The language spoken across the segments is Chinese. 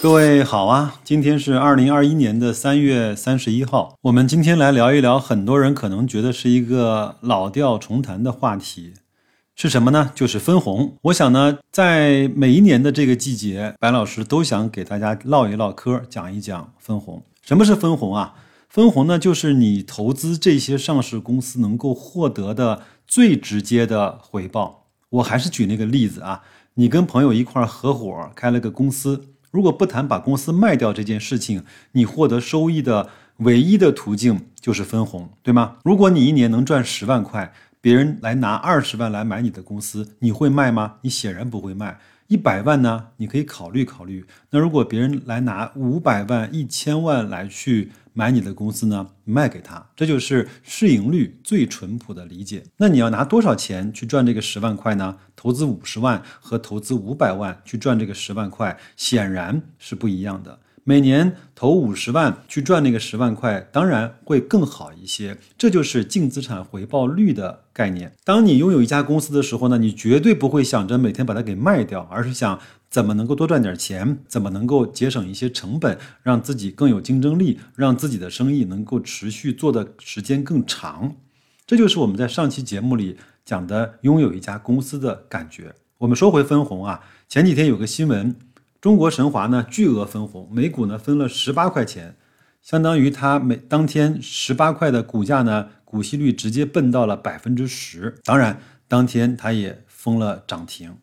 各位好啊，今天是二零二一年的三月三十一号。我们今天来聊一聊，很多人可能觉得是一个老调重弹的话题，是什么呢？就是分红。我想呢，在每一年的这个季节，白老师都想给大家唠一唠嗑，讲一讲分红。什么是分红啊？分红呢，就是你投资这些上市公司能够获得的最直接的回报。我还是举那个例子啊，你跟朋友一块合伙开了个公司。如果不谈把公司卖掉这件事情，你获得收益的唯一的途径就是分红，对吗？如果你一年能赚十万块，别人来拿二十万来买你的公司，你会卖吗？你显然不会卖。一百万呢，你可以考虑考虑。那如果别人来拿五百万、一千万来去买你的公司呢，卖给他，这就是市盈率最淳朴的理解。那你要拿多少钱去赚这个十万块呢？投资五十万和投资五百万去赚这个十万块，显然是不一样的。每年投五十万去赚那个十万块，当然会更好一些。这就是净资产回报率的概念。当你拥有一家公司的时候呢，你绝对不会想着每天把它给卖掉，而是想怎么能够多赚点钱，怎么能够节省一些成本，让自己更有竞争力，让自己的生意能够持续做的时间更长。这就是我们在上期节目里讲的拥有一家公司的感觉。我们说回分红啊，前几天有个新闻。中国神华呢巨额分红，每股呢分了十八块钱，相当于它每当天十八块的股价呢，股息率直接奔到了百分之十。当然，当天它也封了涨停。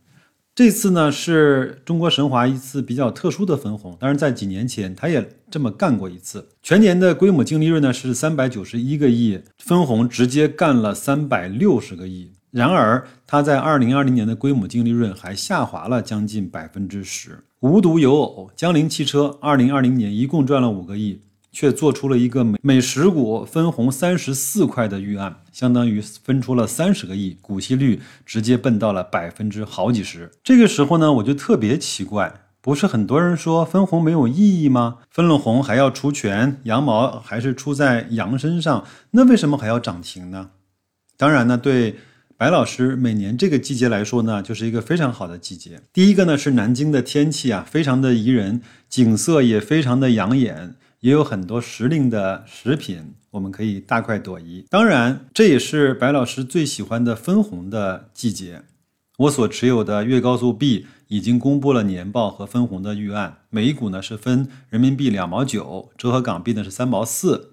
这次呢是中国神华一次比较特殊的分红，当然在几年前它也这么干过一次。全年的规模净利润呢是三百九十一个亿，分红直接干了三百六十个亿。然而，它在二零二零年的规模净利润还下滑了将近百分之十。无独有偶，江铃汽车二零二零年一共赚了五个亿，却做出了一个每每十股分红三十四块的预案，相当于分出了三十个亿，股息率直接奔到了百分之好几十。这个时候呢，我就特别奇怪，不是很多人说分红没有意义吗？分了红还要除权，羊毛还是出在羊身上，那为什么还要涨停呢？当然呢，对。白老师，每年这个季节来说呢，就是一个非常好的季节。第一个呢是南京的天气啊，非常的宜人，景色也非常的养眼，也有很多时令的食品，我们可以大快朵颐。当然，这也是白老师最喜欢的分红的季节。我所持有的粤高速 B 已经公布了年报和分红的预案，每一股呢是分人民币两毛九，折合港币呢是三毛四。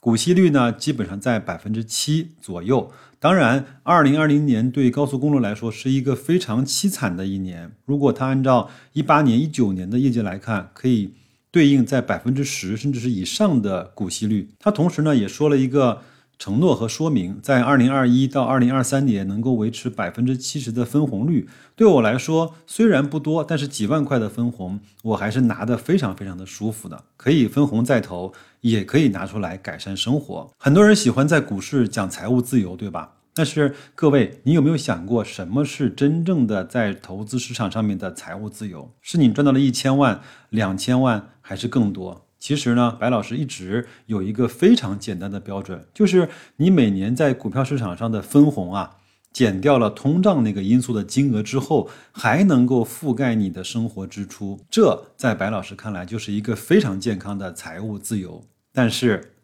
股息率呢，基本上在百分之七左右。当然，二零二零年对高速公路来说是一个非常凄惨的一年。如果它按照一八年、一九年的业绩来看，可以对应在百分之十甚至是以上的股息率。它同时呢，也说了一个。承诺和说明，在二零二一到二零二三年能够维持百分之七十的分红率，对我来说虽然不多，但是几万块的分红，我还是拿得非常非常的舒服的。可以分红再投，也可以拿出来改善生活。很多人喜欢在股市讲财务自由，对吧？但是各位，你有没有想过，什么是真正的在投资市场上面的财务自由？是你赚到了一千万、两千万，还是更多？其实呢，白老师一直有一个非常简单的标准，就是你每年在股票市场上的分红啊，减掉了通胀那个因素的金额之后，还能够覆盖你的生活支出，这在白老师看来就是一个非常健康的财务自由。但是，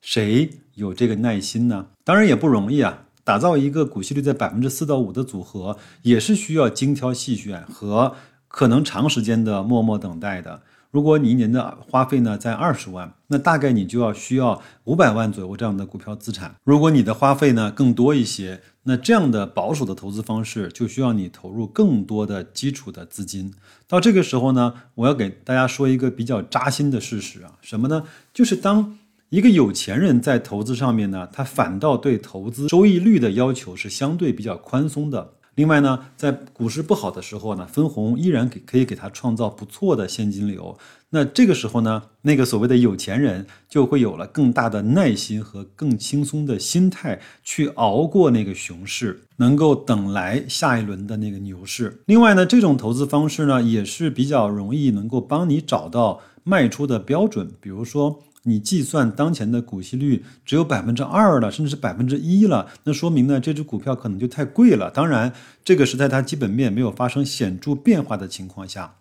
谁有这个耐心呢？当然也不容易啊！打造一个股息率在百分之四到五的组合，也是需要精挑细选和可能长时间的默默等待的。如果你一年的花费呢在二十万，那大概你就要需要五百万左右这样的股票资产。如果你的花费呢更多一些，那这样的保守的投资方式就需要你投入更多的基础的资金。到这个时候呢，我要给大家说一个比较扎心的事实啊，什么呢？就是当一个有钱人在投资上面呢，他反倒对投资收益率的要求是相对比较宽松的。另外呢，在股市不好的时候呢，分红依然给可以给他创造不错的现金流。那这个时候呢，那个所谓的有钱人就会有了更大的耐心和更轻松的心态去熬过那个熊市，能够等来下一轮的那个牛市。另外呢，这种投资方式呢，也是比较容易能够帮你找到卖出的标准，比如说。你计算当前的股息率只有百分之二了，甚至是百分之一了，那说明呢，这只股票可能就太贵了。当然，这个是在它基本面没有发生显著变化的情况下。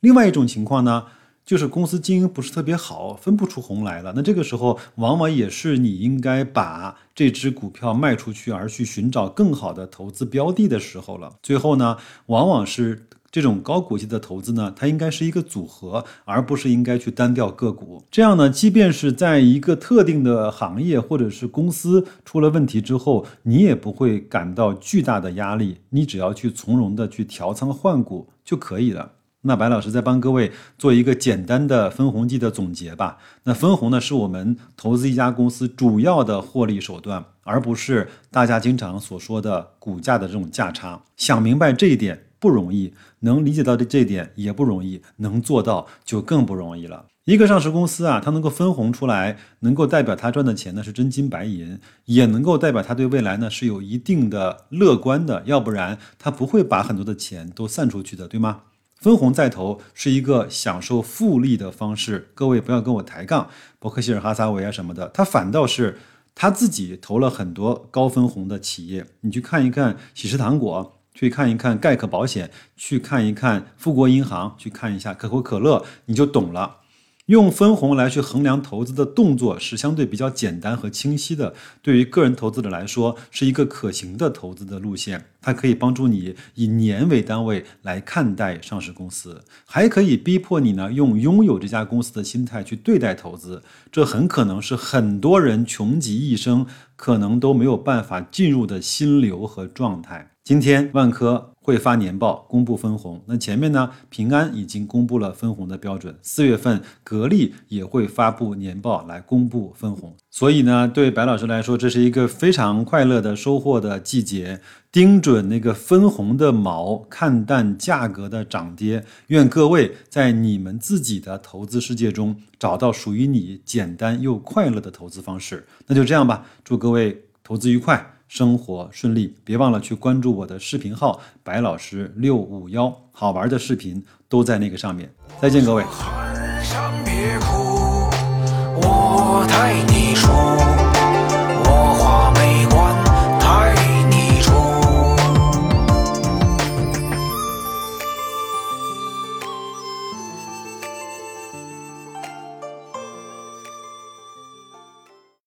另外一种情况呢，就是公司经营不是特别好，分不出红来了。那这个时候，往往也是你应该把这只股票卖出去，而去寻找更好的投资标的的时候了。最后呢，往往是。这种高股息的投资呢，它应该是一个组合，而不是应该去单调个股。这样呢，即便是在一个特定的行业或者是公司出了问题之后，你也不会感到巨大的压力。你只要去从容的去调仓换股就可以了。那白老师再帮各位做一个简单的分红季的总结吧。那分红呢，是我们投资一家公司主要的获利手段，而不是大家经常所说的股价的这种价差。想明白这一点。不容易，能理解到的这点也不容易，能做到就更不容易了。一个上市公司啊，它能够分红出来，能够代表它赚的钱呢是真金白银，也能够代表它对未来呢是有一定的乐观的，要不然它不会把很多的钱都散出去的，对吗？分红再投是一个享受复利的方式，各位不要跟我抬杠，伯克希尔哈撒韦啊什么的，他反倒是他自己投了很多高分红的企业，你去看一看喜事糖果。去看一看盖克保险，去看一看富国银行，去看一下可口可乐，你就懂了。用分红来去衡量投资的动作是相对比较简单和清晰的，对于个人投资者来说是一个可行的投资的路线。它可以帮助你以年为单位来看待上市公司，还可以逼迫你呢用拥有这家公司的心态去对待投资。这很可能是很多人穷极一生可能都没有办法进入的心流和状态。今天万科会发年报公布分红，那前面呢平安已经公布了分红的标准，四月份格力也会发布年报来公布分红，所以呢对白老师来说这是一个非常快乐的收获的季节，盯准那个分红的毛，看淡价格的涨跌，愿各位在你们自己的投资世界中找到属于你简单又快乐的投资方式，那就这样吧，祝各位投资愉快。生活顺利，别忘了去关注我的视频号“白老师六五幺”，好玩的视频都在那个上面。再见，各位。我带你